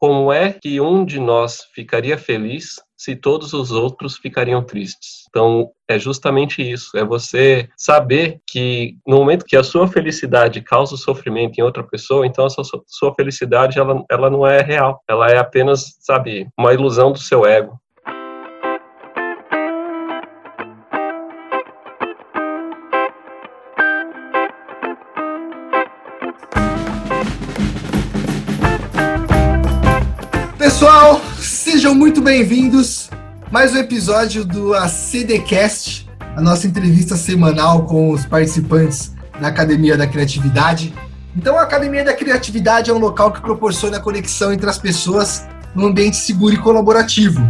como é que um de nós ficaria feliz se todos os outros ficariam tristes. Então, é justamente isso, é você saber que no momento que a sua felicidade causa sofrimento em outra pessoa, então a sua, sua felicidade ela, ela não é real, ela é apenas, sabe, uma ilusão do seu ego. Sejam muito bem-vindos. Mais um episódio do ACDcast, a nossa entrevista semanal com os participantes da Academia da Criatividade. Então, a Academia da Criatividade é um local que proporciona conexão entre as pessoas num ambiente seguro e colaborativo.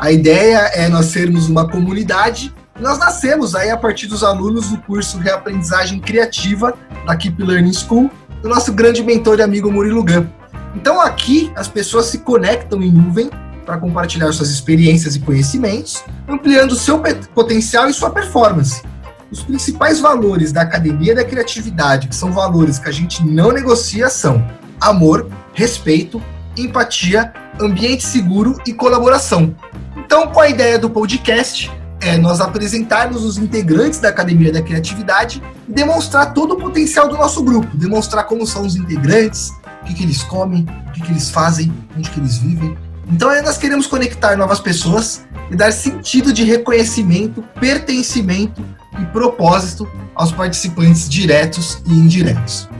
A ideia é nós sermos uma comunidade. Nós nascemos aí a partir dos alunos do curso Reaprendizagem Criativa da Keep Learning School, do nosso grande mentor e amigo Murilo Gun. Então aqui as pessoas se conectam em nuvem para compartilhar suas experiências e conhecimentos, ampliando seu potencial e sua performance. Os principais valores da Academia da Criatividade, que são valores que a gente não negocia, são amor, respeito, empatia, ambiente seguro e colaboração. Então, com a ideia do podcast, é nós apresentarmos os integrantes da Academia da Criatividade e demonstrar todo o potencial do nosso grupo, demonstrar como são os integrantes, o que, que eles comem, o que, que eles fazem, onde que eles vivem. Então nós queremos conectar novas pessoas e dar sentido de reconhecimento, pertencimento e propósito aos participantes diretos e indiretos.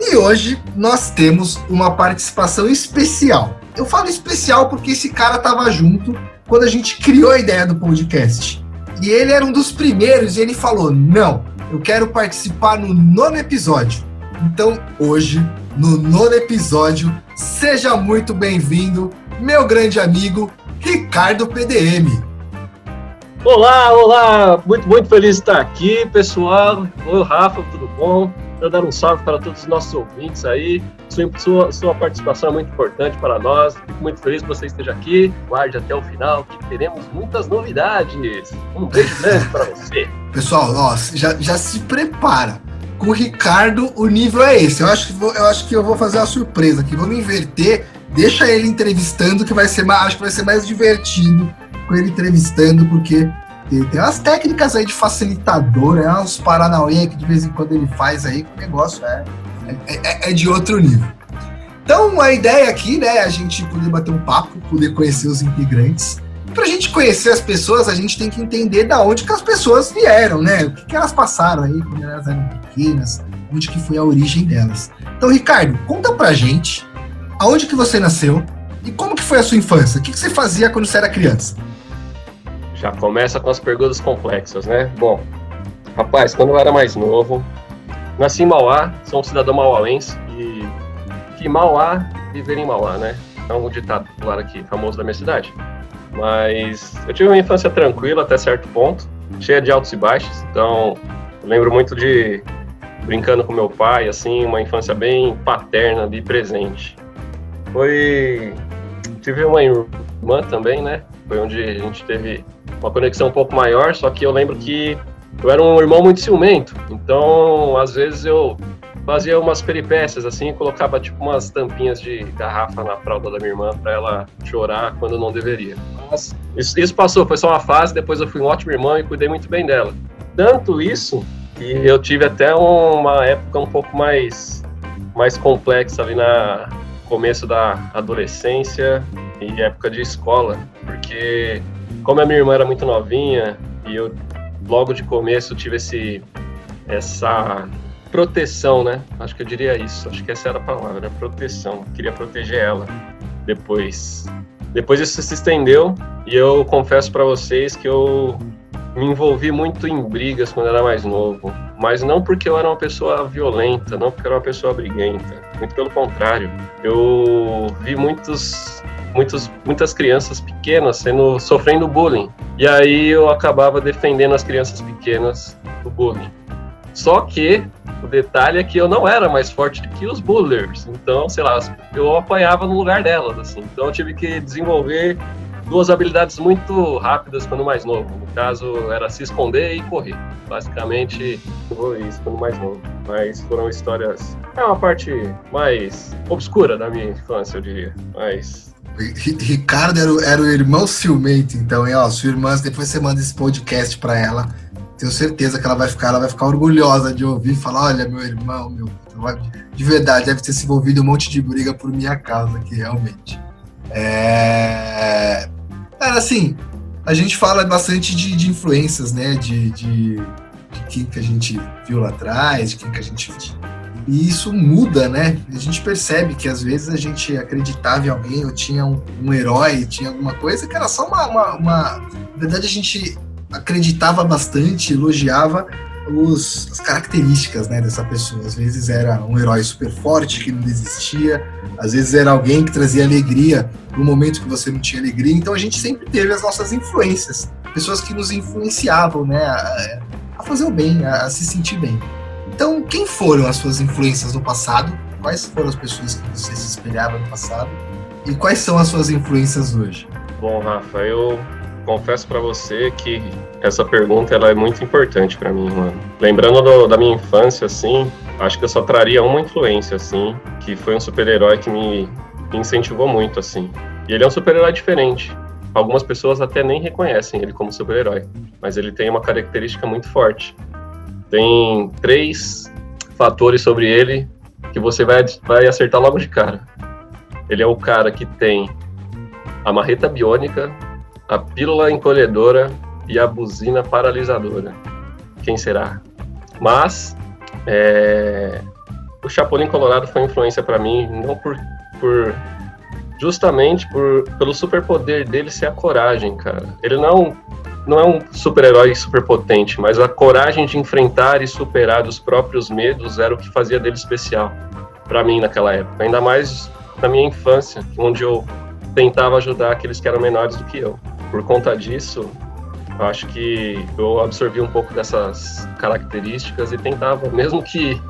E hoje nós temos uma participação especial. Eu falo especial porque esse cara estava junto quando a gente criou a ideia do podcast. E ele era um dos primeiros e ele falou: Não, eu quero participar no nono episódio. Então hoje no nono episódio. Seja muito bem-vindo, meu grande amigo Ricardo PDM. Olá, olá! Muito, muito feliz de estar aqui, pessoal. Oi, Rafa, tudo bom? Quero dar um salve para todos os nossos ouvintes aí. Sua, sua, sua, participação é muito importante para nós. Fico muito feliz que você esteja aqui. Guarde até o final, que teremos muitas novidades. Um beijo grande para você. Pessoal, ó, já, já se prepara com o Ricardo, o nível é esse. Eu acho que, vou, eu, acho que eu vou fazer uma surpresa aqui. Vamos inverter. Deixa ele entrevistando, que vai ser mais, acho que vai ser mais divertido com ele entrevistando, porque tem, tem umas técnicas aí de facilitador, é uns paranauê que de vez em quando ele faz aí, que o negócio é, é, é, é de outro nível. Então, a ideia aqui, né, é a gente poder bater um papo, poder conhecer os integrantes para a gente conhecer as pessoas, a gente tem que entender da onde que as pessoas vieram, né? O que, que elas passaram aí quando elas eram pequenas, onde que foi a origem delas. Então, Ricardo, conta pra gente aonde que você nasceu e como que foi a sua infância? O que, que você fazia quando você era criança? Já começa com as perguntas complexas, né? Bom, rapaz, quando eu era mais novo, nasci em Mauá, sou um cidadão mauáense e que Mauá viver em Mauá, né? É um ditado popular aqui, famoso da minha cidade. Mas eu tive uma infância tranquila até certo ponto, cheia de altos e baixos. Então, lembro muito de brincando com meu pai, assim, uma infância bem paterna ali presente. Foi. Tive uma irmã também, né? Foi onde a gente teve uma conexão um pouco maior, só que eu lembro que eu era um irmão muito ciumento. Então, às vezes eu fazia umas peripécias assim, colocava tipo umas tampinhas de garrafa na fralda da minha irmã para ela chorar quando não deveria. Mas isso, isso, passou, foi só uma fase, depois eu fui um ótimo irmão e cuidei muito bem dela. Tanto isso que eu tive até uma época um pouco mais mais complexa ali na começo da adolescência e época de escola, porque como a minha irmã era muito novinha e eu logo de começo tive esse essa proteção, né? Acho que eu diria isso. Acho que essa era a palavra, proteção. Queria proteger ela. Depois, depois isso se estendeu e eu confesso para vocês que eu me envolvi muito em brigas quando era mais novo, mas não porque eu era uma pessoa violenta, não porque eu era uma pessoa briguenta, muito pelo contrário. Eu vi muitos muitos, muitas crianças pequenas sendo sofrendo bullying. E aí eu acabava defendendo as crianças pequenas do bullying. Só que o detalhe é que eu não era mais forte que os bullers. Então, sei lá, eu apanhava no lugar delas, assim. Então eu tive que desenvolver duas habilidades muito rápidas quando mais novo. No caso, era se esconder e correr. Basicamente, foi isso quando mais novo. Mas foram histórias. É uma parte mais obscura da minha infância, eu diria. Mas Ricardo era o, era o irmão ciumento, então, e ó, sua irmã, depois você manda esse podcast para ela. Tenho certeza que ela vai ficar, ela vai ficar orgulhosa de ouvir falar, olha, meu irmão, meu. De verdade, deve ter se envolvido um monte de briga por minha causa aqui, realmente. É. Era assim, a gente fala bastante de, de influências, né? De, de, de, quem que a gente viu lá atrás, de quem que a gente. E isso muda, né? A gente percebe que às vezes a gente acreditava em alguém, ou tinha um, um herói, tinha alguma coisa que era só uma, uma, uma. Na verdade, a gente acreditava bastante, elogiava os, as características né, dessa pessoa. Às vezes era um herói super forte que não desistia, às vezes era alguém que trazia alegria no momento que você não tinha alegria. Então a gente sempre teve as nossas influências, pessoas que nos influenciavam né, a, a fazer o bem, a, a se sentir bem. Então, quem foram as suas influências no passado? Quais foram as pessoas que você se espelhava no passado? E quais são as suas influências hoje? Bom, Rafa, eu confesso para você que essa pergunta ela é muito importante para mim, mano. Lembrando do, da minha infância, assim, acho que eu só traria uma influência, assim, que foi um super-herói que me incentivou muito, assim. E ele é um super-herói diferente. Algumas pessoas até nem reconhecem ele como super-herói, mas ele tem uma característica muito forte. Tem três fatores sobre ele que você vai, vai acertar logo de cara. Ele é o cara que tem a marreta biônica, a pílula encolhedora e a buzina paralisadora. Quem será? Mas é, o Chapolin Colorado foi influência para mim não por, por justamente por, pelo superpoder dele ser a coragem, cara. Ele não não é um super-herói super potente, mas a coragem de enfrentar e superar os próprios medos era o que fazia dele especial para mim naquela época. Ainda mais na minha infância, onde eu tentava ajudar aqueles que eram menores do que eu por conta disso, eu acho que eu absorvi um pouco dessas características e tentava, mesmo que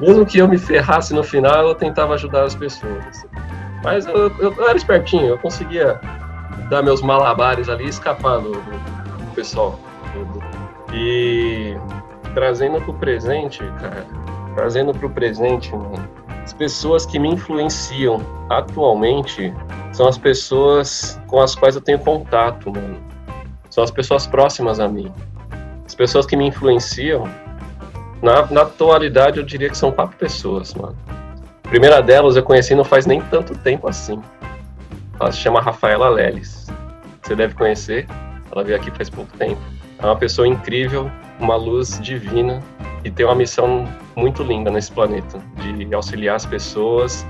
mesmo que eu me ferrasse no final, eu tentava ajudar as pessoas. Mas eu, eu, eu era espertinho, eu conseguia dar meus malabares ali e escapar do, do pessoal. E trazendo para o presente, cara, trazendo para o presente, mano, as pessoas que me influenciam atualmente são as pessoas com as quais eu tenho contato, mano. São as pessoas próximas a mim. As pessoas que me influenciam, na, na atualidade eu diria que são quatro pessoas, mano. A primeira delas eu conheci não faz nem tanto tempo assim. Ela se chama Rafaela Leles. Você deve conhecer, ela veio aqui faz pouco tempo. É uma pessoa incrível, uma luz divina e tem uma missão muito linda nesse planeta de auxiliar as pessoas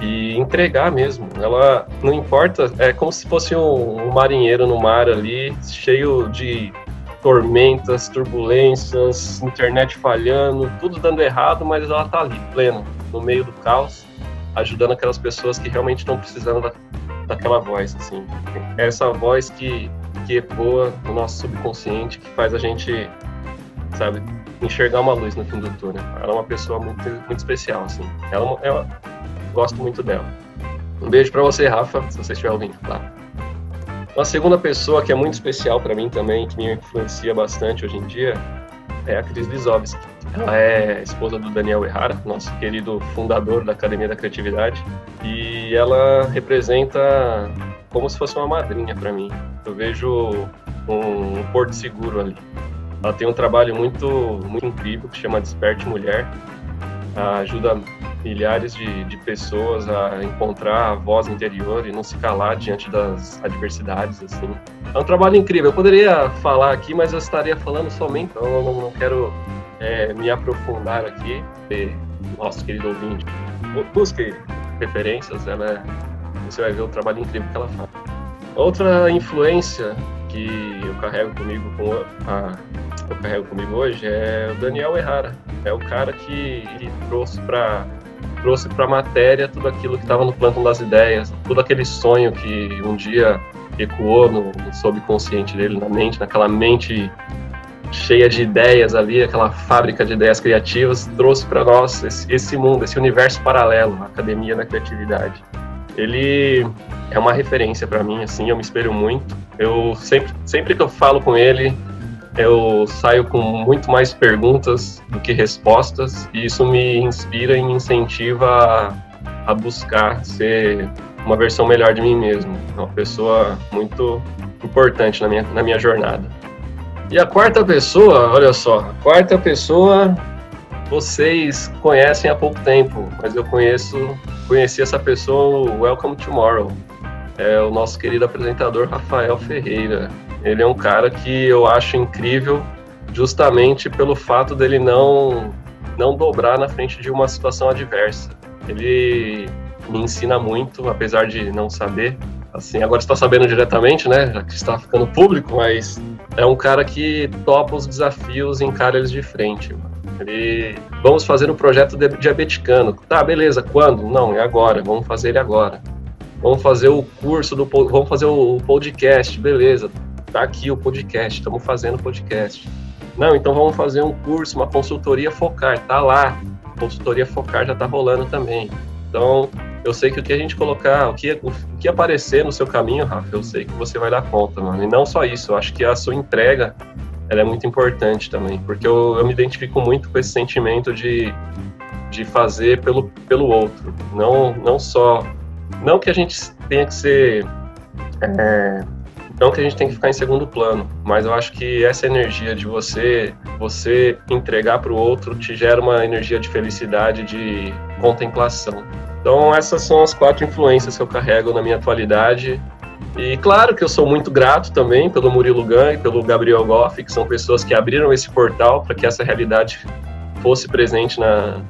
e entregar mesmo. Ela não importa, é como se fosse um, um marinheiro no mar ali, cheio de tormentas, turbulências, internet falhando, tudo dando errado, mas ela tá ali, plena, no meio do caos, ajudando aquelas pessoas que realmente estão precisando da, daquela voz, assim. Essa voz que, que ecoa no nosso subconsciente, que faz a gente, sabe, enxergar uma luz no fim do túnel. Ela é uma pessoa muito, muito especial, assim. Ela, é ela gosto muito dela. Um beijo para você, Rafa, se você estiver ouvindo, tá? Uma segunda pessoa que é muito especial para mim também, que me influencia bastante hoje em dia, é a Cris Lisovski. Ela é esposa do Daniel Errara, nosso querido fundador da Academia da Criatividade, e ela representa como se fosse uma madrinha para mim. Eu vejo um, porto seguro ali. Ela tem um trabalho muito, muito incrível que chama Desperte Mulher. ajuda milhares de, de pessoas a encontrar a voz interior e não se calar diante das adversidades, assim. É um trabalho incrível. Eu poderia falar aqui, mas eu estaria falando somente, então eu não, não quero é, me aprofundar aqui. E, nosso querido ouvinte, busque referências, ela é, você vai ver o trabalho incrível que ela faz. Outra influência que eu carrego comigo com a, eu carrego comigo hoje é o Daniel Errara. É o cara que, que trouxe para trouxe para a matéria tudo aquilo que estava no plano das ideias, todo aquele sonho que um dia ecoou no, no subconsciente dele, na mente, naquela mente cheia de ideias ali, aquela fábrica de ideias criativas, trouxe para nós esse, esse, mundo, esse universo paralelo, a Academia da Criatividade. Ele é uma referência para mim, assim, eu me espelho muito. Eu sempre, sempre que eu falo com ele, eu saio com muito mais perguntas do que respostas, e isso me inspira e me incentiva a, a buscar ser uma versão melhor de mim mesmo. Uma pessoa muito importante na minha, na minha jornada. E a quarta pessoa, olha só, a quarta pessoa vocês conhecem há pouco tempo, mas eu conheço, conheci essa pessoa Welcome Tomorrow. É o nosso querido apresentador Rafael Ferreira. Ele é um cara que eu acho incrível justamente pelo fato dele não não dobrar na frente de uma situação adversa. Ele me ensina muito, apesar de não saber. Assim, agora está sabendo diretamente, né? Já que está ficando público, mas é um cara que topa os desafios e encara eles de frente. Ele, vamos fazer um projeto diabeticano. Tá, beleza, quando? Não, é agora, vamos fazer ele agora. Vamos fazer o curso do vamos fazer o podcast, beleza. Tá aqui o podcast, estamos fazendo podcast. Não, então vamos fazer um curso, uma consultoria focar, tá lá. Consultoria focar já tá rolando também. Então, eu sei que o que a gente colocar, o que, o que aparecer no seu caminho, Rafa, eu sei que você vai dar conta, mano. E não só isso, eu acho que a sua entrega ela é muito importante também, porque eu, eu me identifico muito com esse sentimento de, de fazer pelo, pelo outro, não, não só, não que a gente tenha que ser, é, não que a gente tenha que ficar em segundo plano, mas eu acho que essa energia de você, você entregar para o outro te gera uma energia de felicidade, de contemplação. Então essas são as quatro influências que eu carrego na minha atualidade e claro que eu sou muito grato também pelo Murilo Gun e pelo Gabriel Goff, que são pessoas que abriram esse portal para que essa realidade fosse presente na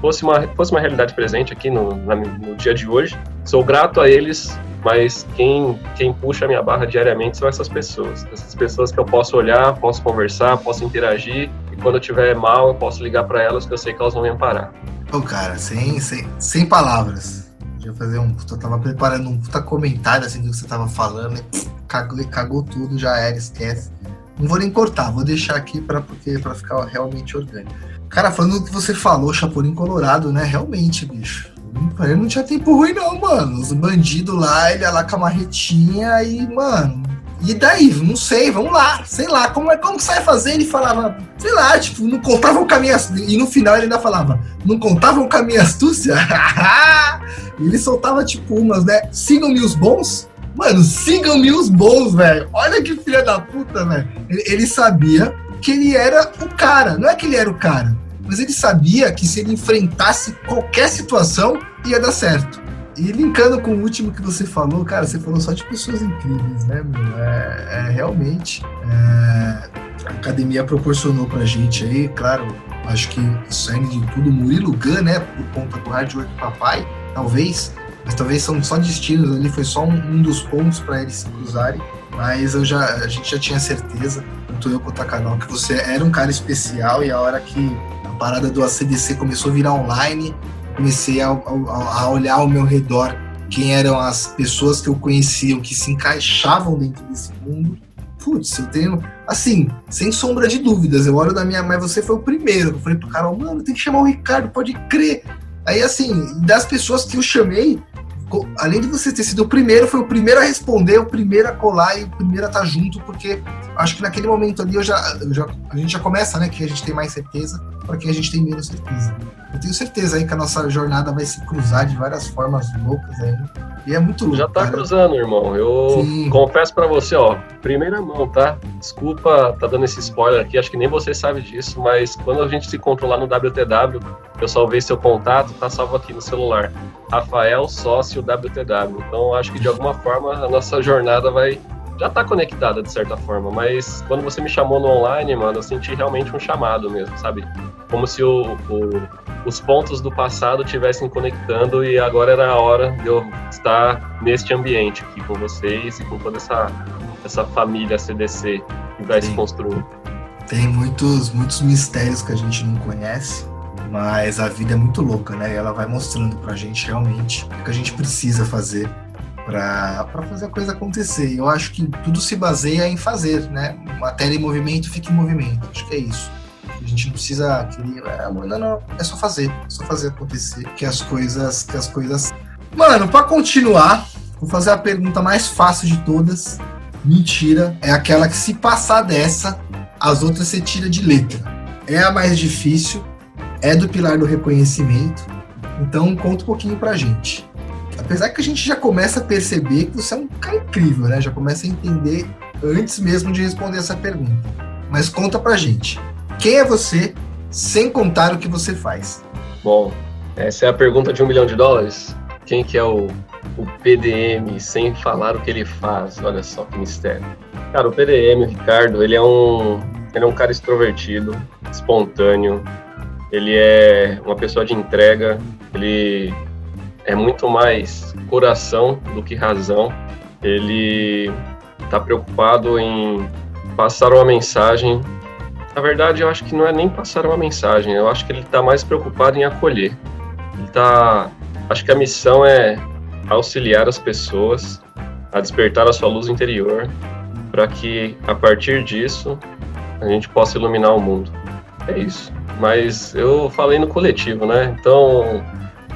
fosse uma fosse uma realidade presente aqui no, no dia de hoje. Sou grato a eles, mas quem quem puxa a minha barra diariamente são essas pessoas, essas pessoas que eu posso olhar, posso conversar, posso interagir e quando eu tiver mal eu posso ligar para elas que eu sei que elas vão me amparar. Ô, cara, sem, sem, sem palavras ia fazer um. Eu tava preparando um puta comentário assim do que você tava falando, cagou, cagou tudo, já era, esquece. Não vou nem cortar, vou deixar aqui para porque para ficar realmente orgânico. Cara, falando do que você falou, Chapolin Colorado, né? Realmente, bicho. Ele não tinha tempo ruim, não, mano. Os bandidos lá, ele ia lá com a marretinha e, mano, e daí? Não sei, vamos lá, sei lá, como é como que sai fazer? Ele falava, sei lá, tipo, não contavam com a minha. E no final ele ainda falava, não contavam com a minha astúcia? ele soltava, tipo, umas, né? Sigam-me os bons. Mano, sigam-me os bons, velho. Olha que filha da puta, velho. Ele, ele sabia que ele era o cara. Não é que ele era o cara, mas ele sabia que se ele enfrentasse qualquer situação, ia dar certo. E linkando com o último que você falou, cara, você falou só de pessoas incríveis, né, meu? É, é realmente. É, a academia proporcionou pra gente aí, claro, acho que saindo de tudo, Murilo Gun, né, por conta do Hard Work Papai, talvez, mas talvez são só destinos ali, foi só um, um dos pontos para eles se cruzarem. Mas eu já, a gente já tinha certeza, tanto eu quanto a Canal, que você era um cara especial e a hora que parada do ACDC começou a virar online, comecei a, a, a olhar ao meu redor quem eram as pessoas que eu conhecia, que se encaixavam dentro desse mundo. Putz, eu tenho, assim, sem sombra de dúvidas, eu olho da minha mãe, você foi o primeiro. Eu falei pro cara, mano, tem que chamar o Ricardo, pode crer. Aí, assim, das pessoas que eu chamei, além de você ter sido o primeiro, foi o primeiro a responder, o primeiro a colar e o primeiro a estar junto, porque acho que naquele momento ali eu já, eu já, a gente já começa, né, que a gente tem mais certeza, para que a gente tem menos certeza. Eu tenho certeza aí que a nossa jornada vai se cruzar de várias formas loucas aí. E é muito louco. Já tá cara. cruzando, irmão. Eu Sim. confesso para você, ó, primeira mão, tá? Desculpa tá dando esse spoiler aqui, acho que nem você sabe disso, mas quando a gente se encontrou lá no WTW, eu salvei seu contato, tá salvo aqui no celular. Rafael Sócio WTW. Então acho que de alguma forma a nossa jornada vai já tá conectada de certa forma, mas quando você me chamou no online, mano, eu senti realmente um chamado mesmo, sabe? Como se o, o, os pontos do passado estivessem conectando e agora era a hora de eu estar neste ambiente aqui com vocês e com toda essa, essa família CDC que vai Sim. se construindo. Tem muitos, muitos mistérios que a gente não conhece, mas a vida é muito louca, né? E ela vai mostrando pra gente realmente o que a gente precisa fazer para fazer a coisa acontecer. Eu acho que tudo se baseia em fazer, né? Matéria em movimento fica em movimento. Acho que é isso. A gente não precisa querer, é, não, não, é só fazer, é só fazer acontecer que as coisas, que as coisas. Mano, para continuar, Vou fazer a pergunta mais fácil de todas. Mentira, é aquela que se passar dessa, as outras você tira de letra. É a mais difícil, é do pilar do reconhecimento. Então conta um pouquinho pra gente. Apesar que a gente já começa a perceber que você é um cara incrível, né? Já começa a entender antes mesmo de responder essa pergunta. Mas conta pra gente. Quem é você sem contar o que você faz? Bom, essa é a pergunta de um milhão de dólares. Quem que é o, o PDM sem falar o que ele faz? Olha só que mistério. Cara, o PDM, o Ricardo, ele é um, ele é um cara extrovertido, espontâneo, ele é uma pessoa de entrega, ele é muito mais coração do que razão. Ele está preocupado em passar uma mensagem. Na verdade, eu acho que não é nem passar uma mensagem, eu acho que ele está mais preocupado em acolher. Ele tá, acho que a missão é auxiliar as pessoas a despertar a sua luz interior, para que a partir disso a gente possa iluminar o mundo. É isso. Mas eu falei no coletivo, né? Então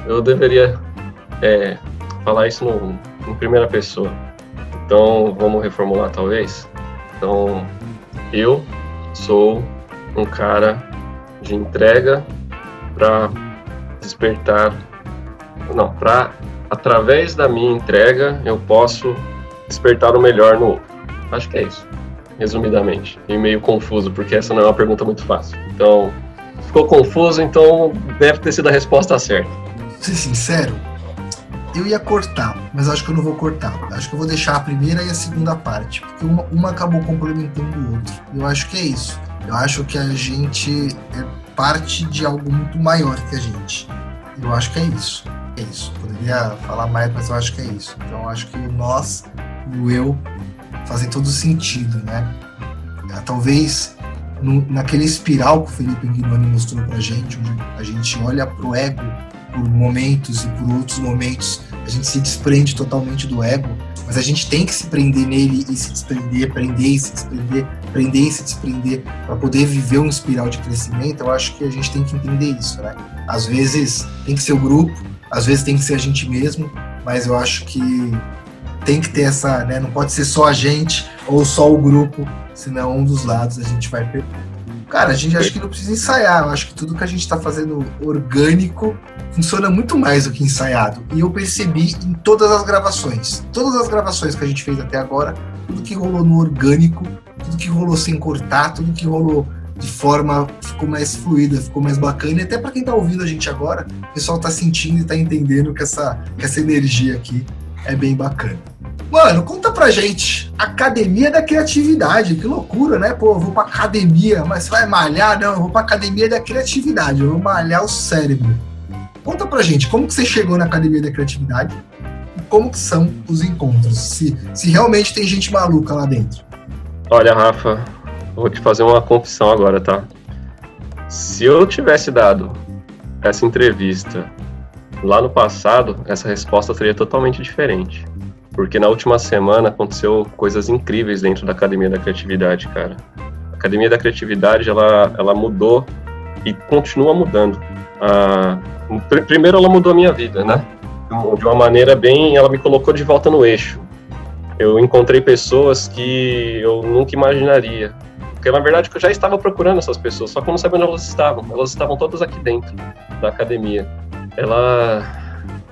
eu deveria é, falar isso no, em primeira pessoa. Então, vamos reformular talvez? Então, eu sou um cara de entrega para despertar, não, para através da minha entrega eu posso despertar o melhor no outro. Acho que é isso, resumidamente. E meio confuso, porque essa não é uma pergunta muito fácil. Então, ficou confuso, então deve ter sido a resposta certa. Ser sincero, eu ia cortar, mas acho que eu não vou cortar. Acho que eu vou deixar a primeira e a segunda parte, porque uma, uma acabou complementando o outro. Eu acho que é isso. Eu acho que a gente é parte de algo muito maior que a gente. Eu acho que é isso. É isso. Poderia falar mais, mas eu acho que é isso. Então acho que o nós e o eu fazem todo sentido, né? Talvez no, naquele espiral que o Felipe Guinoni mostrou pra gente, onde a gente olha pro ego por momentos e por outros momentos a gente se desprende totalmente do ego, mas a gente tem que se prender nele e se desprender, prender e se desprender, prender e se desprender para poder viver um espiral de crescimento. Eu acho que a gente tem que entender isso, né? Às vezes tem que ser o grupo, às vezes tem que ser a gente mesmo, mas eu acho que tem que ter essa, né? Não pode ser só a gente ou só o grupo, senão um dos lados a gente vai perder. Cara, a gente acha que não precisa ensaiar. Eu acho que tudo que a gente está fazendo orgânico funciona muito mais do que ensaiado. E eu percebi em todas as gravações. Todas as gravações que a gente fez até agora, tudo que rolou no orgânico, tudo que rolou sem cortar, tudo que rolou de forma ficou mais fluida, ficou mais bacana. E até para quem está ouvindo a gente agora, o pessoal está sentindo e está entendendo que essa, que essa energia aqui é bem bacana. Mano, conta pra gente. Academia da Criatividade. Que loucura, né? Pô, eu vou pra academia, mas vai malhar? Não, eu vou pra Academia da Criatividade. Eu vou malhar o cérebro. Conta pra gente, como que você chegou na Academia da Criatividade? E como que são os encontros? Se, se realmente tem gente maluca lá dentro. Olha, Rafa, vou te fazer uma confissão agora, tá? Se eu tivesse dado essa entrevista lá no passado, essa resposta seria totalmente diferente porque na última semana aconteceu coisas incríveis dentro da Academia da Criatividade, cara. A Academia da Criatividade, ela, ela mudou e continua mudando. Ah, primeiro, ela mudou a minha vida, né? De uma maneira bem... Ela me colocou de volta no eixo. Eu encontrei pessoas que eu nunca imaginaria. Porque, na verdade, eu já estava procurando essas pessoas, só que eu não sabia onde elas estavam. Elas estavam todas aqui dentro da academia. Ela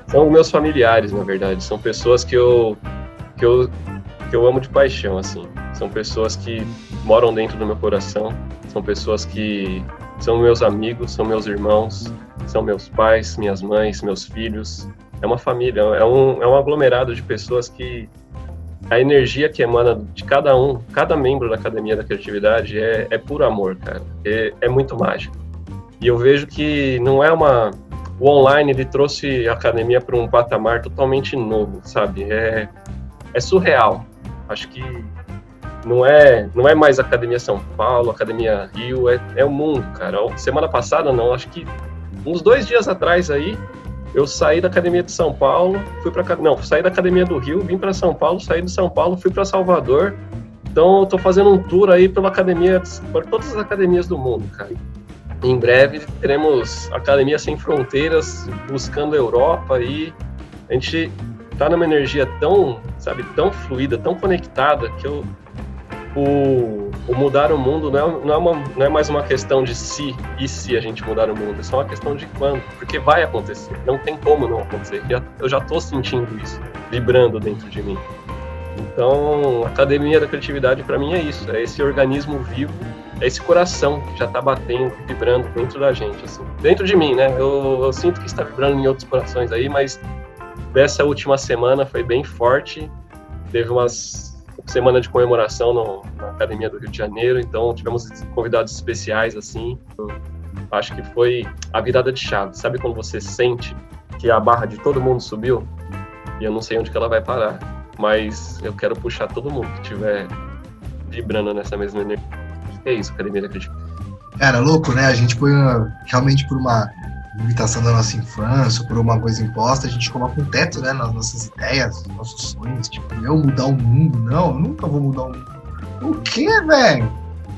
são meus familiares, na verdade. São pessoas que eu, que eu, que eu amo de paixão, assim. São pessoas que moram dentro do meu coração. São pessoas que são meus amigos, são meus irmãos, são meus pais, minhas mães, meus filhos. É uma família, é um, é um aglomerado de pessoas que a energia que emana de cada um, cada membro da Academia da Criatividade é, é puro amor, cara. É, é muito mágico. E eu vejo que não é uma o online ele trouxe a academia para um patamar totalmente novo, sabe? É, é surreal. Acho que não é não é mais Academia São Paulo, Academia Rio, é, é o mundo, cara. Semana passada não, acho que uns dois dias atrás aí eu saí da Academia de São Paulo, fui para não, saí da Academia do Rio, vim para São Paulo, saí de São Paulo, fui para Salvador. Então eu tô fazendo um tour aí pela academia, por todas as academias do mundo, cara. Em breve teremos Academia Sem Fronteiras buscando a Europa e a gente tá numa energia tão, sabe, tão fluida, tão conectada, que eu, o, o mudar o mundo não é, não, é uma, não é mais uma questão de se e se a gente mudar o mundo, é só uma questão de quando, porque vai acontecer, não tem como não acontecer. Eu já estou sentindo isso, vibrando dentro de mim. Então, a Academia da Criatividade para mim é isso, é esse organismo vivo, é esse coração que já está batendo, vibrando dentro da gente, assim. Dentro de mim, né? Eu, eu sinto que está vibrando em outros corações aí, mas dessa última semana foi bem forte. Teve umas semana de comemoração no, na Academia do Rio de Janeiro, então tivemos convidados especiais, assim. Eu acho que foi a virada de chave. Sabe quando você sente que a barra de todo mundo subiu? E eu não sei onde que ela vai parar, mas eu quero puxar todo mundo que estiver vibrando nessa mesma energia. É isso, Academia da Crítica. Cara, louco, né? A gente foi realmente por uma limitação da nossa infância, por uma coisa imposta, a gente coloca um teto, né, nas nossas ideias, nos nossos sonhos, tipo, eu mudar o mundo, não, eu nunca vou mudar o mundo. O quê, velho?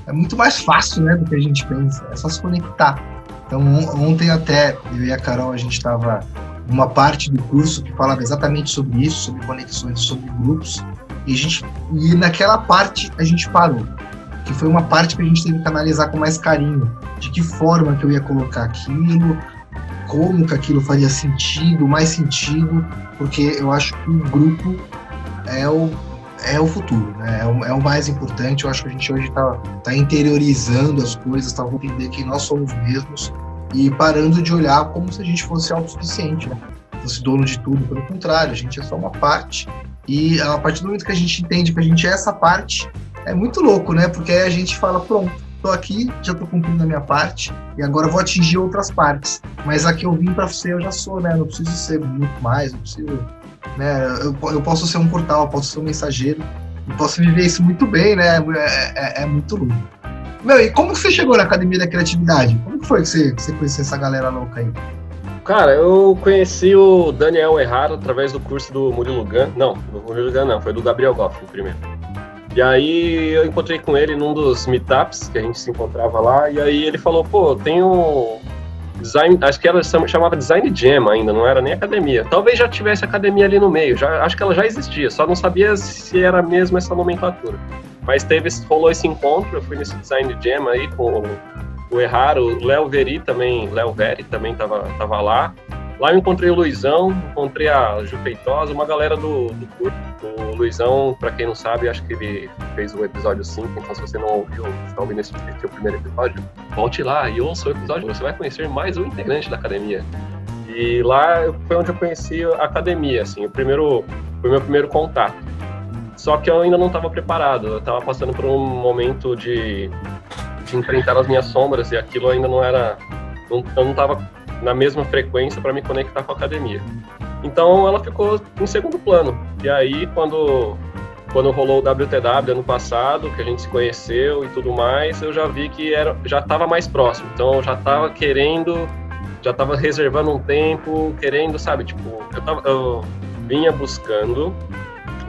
É muito mais fácil, né, do que a gente pensa, é só se conectar. Então, ontem até, eu e a Carol, a gente estava numa parte do curso que falava exatamente sobre isso, sobre conexões, sobre grupos, e, a gente, e naquela parte a gente parou que foi uma parte que a gente teve que analisar com mais carinho, de que forma que eu ia colocar aquilo, como que aquilo faria sentido, mais sentido, porque eu acho que o grupo é o, é o futuro, né? é, o, é o mais importante. Eu acho que a gente hoje está tá interiorizando as coisas, está entender quem nós somos mesmos e parando de olhar como se a gente fosse autossuficiente, né? fosse dono de tudo. Pelo contrário, a gente é só uma parte. E a partir do momento que a gente entende que a gente é essa parte, é muito louco, né? Porque aí a gente fala, pronto, tô aqui, já tô cumprindo a minha parte e agora vou atingir outras partes. Mas aqui eu vim para ser, eu já sou, né? Não preciso ser muito mais, não preciso, né? Eu, eu posso ser um portal, posso ser um mensageiro, eu posso viver isso muito bem, né? É, é, é muito louco. Meu, e como você chegou na Academia da Criatividade? Como foi que você, que você conheceu essa galera louca aí? Cara, eu conheci o Daniel Erraro através do curso do Murilo Gun. Não, do Murilo Gun não, foi do Gabriel Goff primeiro. E aí eu encontrei com ele num dos meetups que a gente se encontrava lá, e aí ele falou, pô, tem um design, acho que ela chamava Design Jam ainda, não era nem academia. Talvez já tivesse academia ali no meio, já, acho que ela já existia, só não sabia se era mesmo essa nomenclatura. Mas teve, rolou esse encontro, eu fui nesse Design Jam aí com o Erraro, o Léo Veri também, Léo Veri também tava, tava lá. Lá eu encontrei o Luizão, encontrei a Ju Feitosa, uma galera do, do curso. O Luizão, para quem não sabe, acho que ele fez o episódio 5, então se você não ouviu, está ouvindo esse, esse é primeiro episódio, volte lá e ouça o episódio, você vai conhecer mais um integrante da academia. E lá foi onde eu conheci a academia, assim, o primeiro, foi o meu primeiro contato. Só que eu ainda não estava preparado, eu estava passando por um momento de, de enfrentar as minhas sombras e aquilo ainda não era, não, eu não estava na mesma frequência para me conectar com a academia. Então ela ficou em segundo plano. E aí quando quando rolou o WTW ano passado, que a gente se conheceu e tudo mais, eu já vi que era já estava mais próximo. Então eu já estava querendo, já estava reservando um tempo, querendo, sabe, tipo, eu, tava, eu vinha buscando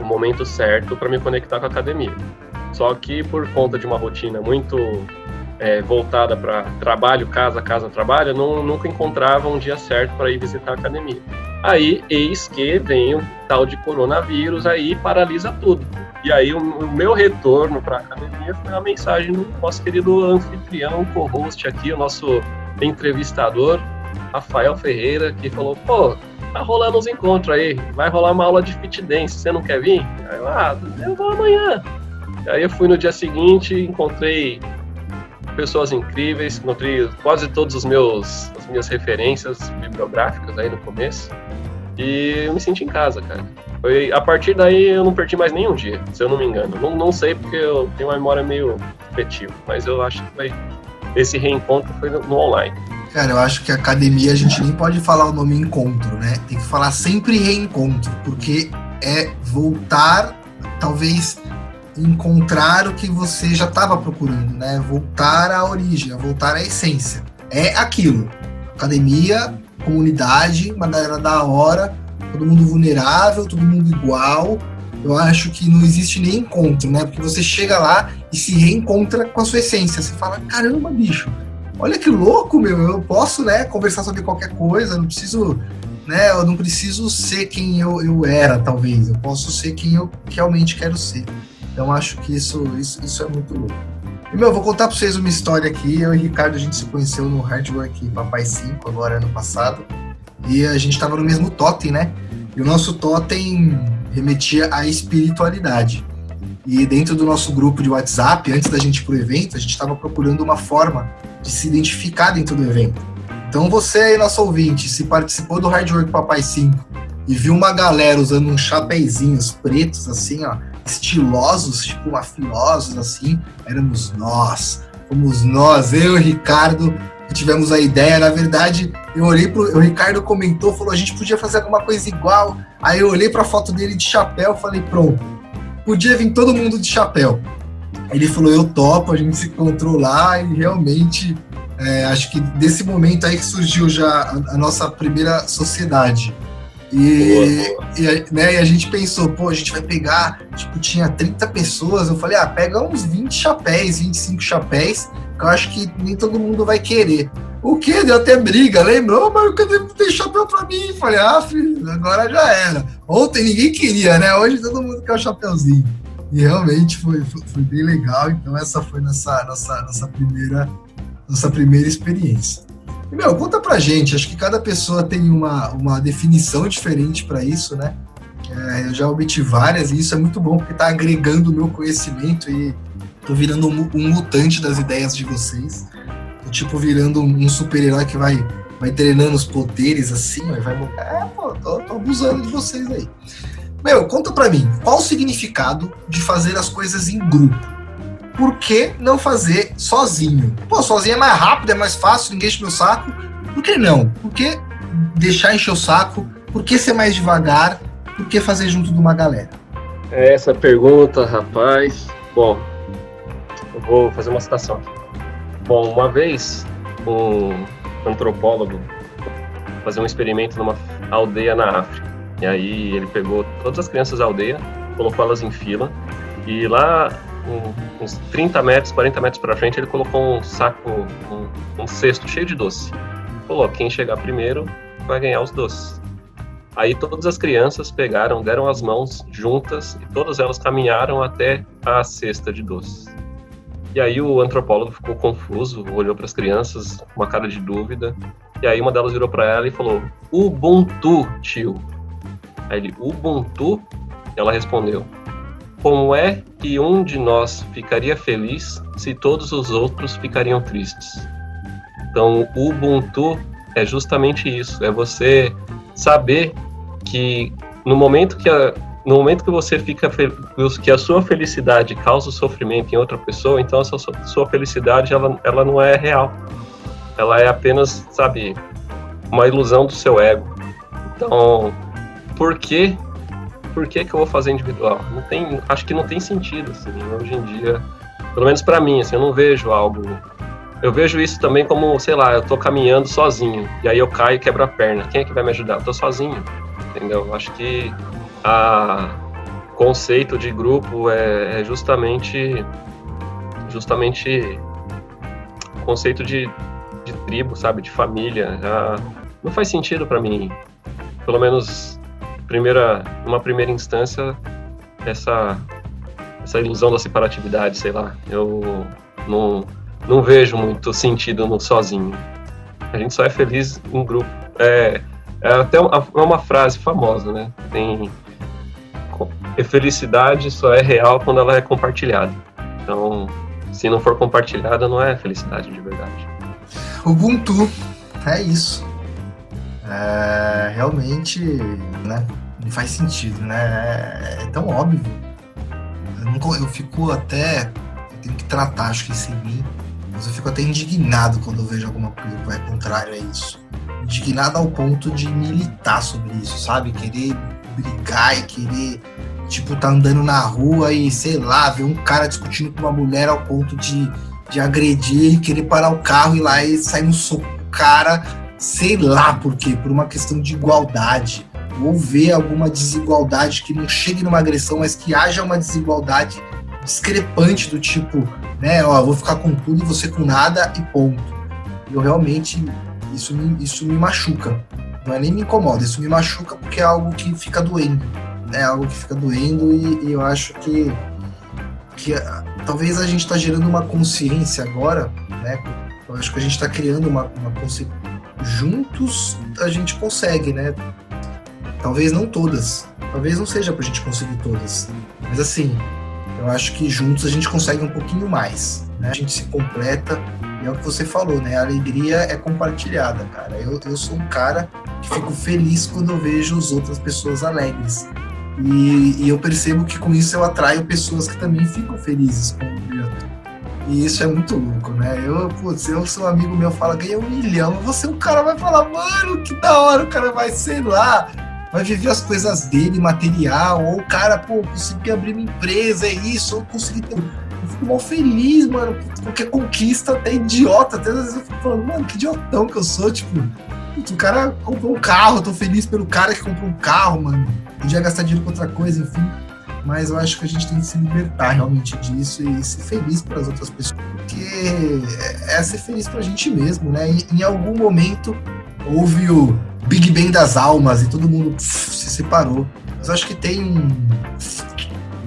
o momento certo para me conectar com a academia. Só que por conta de uma rotina muito é, voltada para trabalho, casa, casa, trabalho, não, nunca encontrava um dia certo para ir visitar a academia. Aí, eis que vem o tal de coronavírus aí paralisa tudo. E aí, o, o meu retorno para a academia foi uma mensagem do nosso querido anfitrião, co-host aqui, o nosso entrevistador, Rafael Ferreira, que falou: pô, tá rolando uns encontros aí, vai rolar uma aula de fit dance, você não quer vir? Aí eu, ah, eu vou amanhã. Aí eu fui no dia seguinte, encontrei pessoas incríveis, encontrei quase todos os meus as minhas referências bibliográficas aí no começo e eu me senti em casa, cara. Foi a partir daí eu não perdi mais nenhum dia, se eu não me engano. Não, não sei porque eu tenho uma memória meio afetiva, mas eu acho que foi esse reencontro foi no online. Cara, eu acho que academia a gente nem pode falar o nome encontro, né? Tem que falar sempre reencontro, porque é voltar, talvez encontrar o que você já estava procurando, né? Voltar à origem, voltar à essência. É aquilo. Academia, comunidade, uma galera da hora, todo mundo vulnerável, todo mundo igual. Eu acho que não existe nem encontro, né? Porque você chega lá e se reencontra com a sua essência. Você fala, caramba, bicho, olha que louco, meu. Eu posso, né, conversar sobre qualquer coisa, não preciso né? Eu não preciso ser quem eu, eu era, talvez. Eu posso ser quem eu realmente quero ser. Então acho que isso, isso, isso é muito louco. E, meu, vou contar para vocês uma história aqui. Eu e o Ricardo, a gente se conheceu no Hard Work Papai 5, agora ano passado. E a gente estava no mesmo totem, né? E o nosso totem remetia à espiritualidade. E dentro do nosso grupo de WhatsApp, antes da gente ir pro evento, a gente estava procurando uma forma de se identificar dentro do evento. Então você aí, nosso ouvinte, se participou do Hard Work Papai 5 e viu uma galera usando uns chapeizinhos pretos, assim, ó, estilosos, tipo mafiosos, assim, éramos nós. Fomos nós, eu e o Ricardo, que tivemos a ideia. Na verdade, eu olhei pro. O Ricardo comentou, falou: a gente podia fazer alguma coisa igual. Aí eu olhei para a foto dele de chapéu falei: pronto, podia vir todo mundo de chapéu. Ele falou: eu topo, a gente se encontrou lá e realmente. É, acho que desse momento aí que surgiu já a, a nossa primeira sociedade. E, boa, boa. e, né, e a gente pensou, pô, a gente vai pegar, tipo, tinha 30 pessoas, eu falei, ah, pega uns 20 chapéus, 25 chapéus, que eu acho que nem todo mundo vai querer. O que? Deu até briga, lembrou? Mas cadê tem chapéu pra mim? Falei, ah, filho, agora já era. Ontem ninguém queria, né? Hoje todo mundo quer o chapéuzinho. E realmente foi, foi, foi, bem legal. Então essa foi nossa, nossa, nossa, primeira, nossa primeira experiência. Meu, conta pra gente, acho que cada pessoa tem uma, uma definição diferente para isso, né? É, eu já obtive várias e isso é muito bom porque tá agregando o meu conhecimento e tô virando um, um mutante das ideias de vocês. Tô, tipo, virando um super-herói que vai, vai treinando os poderes assim, vai. É, pô, tô, tô abusando de vocês aí. Meu, conta pra mim, qual o significado de fazer as coisas em grupo? Por que não fazer sozinho? Pô, sozinho é mais rápido, é mais fácil, ninguém enche meu saco. Por que não? Por que deixar encher o saco? Por que ser mais devagar? Por que fazer junto de uma galera? É essa pergunta, rapaz. Bom, eu vou fazer uma citação aqui. Bom, uma vez um antropólogo fazer um experimento numa aldeia na África. E aí ele pegou todas as crianças da aldeia, colocou elas em fila e lá uns 30 metros, 40 metros para frente, ele colocou um saco, um, um cesto cheio de doce. Falou: quem chegar primeiro vai ganhar os doces. Aí todas as crianças pegaram, deram as mãos juntas e todas elas caminharam até a cesta de doces. E aí o antropólogo ficou confuso, olhou para as crianças com uma cara de dúvida. E aí uma delas virou para ela e falou: Ubuntu, tio. Aí ele: Ubuntu? Ela respondeu: como é que um de nós ficaria feliz se todos os outros ficariam tristes? Então, o Ubuntu é justamente isso, é você saber que no momento que a, no momento que você fica que a sua felicidade causa sofrimento em outra pessoa, então a sua, sua felicidade ela, ela não é real. Ela é apenas, sabe, uma ilusão do seu ego. Então, por que por que, que eu vou fazer individual? Não tem, acho que não tem sentido, assim, hoje em dia, pelo menos para mim, assim, eu não vejo algo. Eu vejo isso também como, sei lá, eu tô caminhando sozinho, e aí eu caio e quebro a perna. Quem é que vai me ajudar? Eu tô sozinho, entendeu? Acho que a conceito de grupo é, é justamente justamente conceito de, de tribo, sabe, de família. Já não faz sentido para mim, pelo menos primeira, numa primeira instância, essa, essa ilusão da separatividade, sei lá. Eu não, não vejo muito sentido no sozinho. A gente só é feliz em grupo. É, é até uma, é uma frase famosa, né? Tem felicidade só é real quando ela é compartilhada. Então, se não for compartilhada, não é felicidade de verdade. Ubuntu, é isso. É, realmente, né? não faz sentido, né? É, tão óbvio. Eu, eu fico até. Eu tenho que tratar, acho que isso em mim. Mas eu fico até indignado quando eu vejo alguma coisa que vai contrário a isso. Indignado ao ponto de militar sobre isso, sabe? Querer brigar e querer, tipo, tá andando na rua e, sei lá, ver um cara discutindo com uma mulher ao ponto de, de agredir querer parar o carro e ir lá e sair no soco cara, sei lá por quê, por uma questão de igualdade ou ver alguma desigualdade que não chegue numa agressão, mas que haja uma desigualdade discrepante do tipo, né, ó, vou ficar com tudo e você com nada e ponto. Eu realmente isso me, isso me machuca. não é nem me incomoda, isso me machuca porque é algo que fica doendo. É algo que fica doendo e, e eu acho que, que talvez a gente está gerando uma consciência agora, né? Eu acho que a gente está criando uma, uma consciência. Juntos a gente consegue, né? Talvez não todas. Talvez não seja para a gente conseguir todas. Mas assim, eu acho que juntos a gente consegue um pouquinho mais. Né? A gente se completa. E é o que você falou, né? A alegria é compartilhada, cara. Eu, eu sou um cara que fico feliz quando eu vejo as outras pessoas alegres. E, e, eu percebo que com isso eu atraio pessoas que também ficam felizes com E isso é muito louco, né? Eu, putz, eu sou um amigo meu, fala, ganhei um milhão. Você, o cara vai falar, mano, que da hora, o cara vai, sei lá, vai viver as coisas dele, material, ou o cara, pô, consegui abrir uma empresa, é isso, ou consegui ter. Eu fico mal feliz, mano, qualquer conquista, até idiota, até às vezes eu fico falando, mano, que idiotão que eu sou, tipo, o cara comprou um carro, tô feliz pelo cara que comprou um carro, mano. Podia gastar dinheiro com outra coisa, enfim. Mas eu acho que a gente tem que se libertar realmente disso e ser feliz para as outras pessoas. Porque é, é ser feliz para a gente mesmo, né? E, em algum momento houve o Big Bang das almas e todo mundo se separou. Mas eu acho que tem um,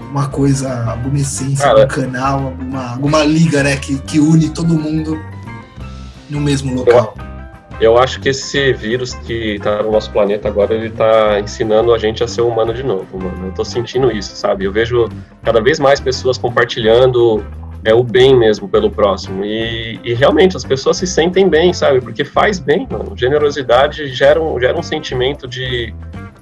uma coisa, alguma essência, Cara, canal, alguma, alguma liga, né? Que, que une todo mundo no mesmo local. Eu eu acho que esse vírus que tá no nosso planeta agora, ele tá ensinando a gente a ser humano de novo, mano. Eu tô sentindo isso, sabe? Eu vejo cada vez mais pessoas compartilhando é o bem mesmo pelo próximo. E, e, realmente as pessoas se sentem bem, sabe? Porque faz bem, mano. Generosidade gera um, gera um sentimento de,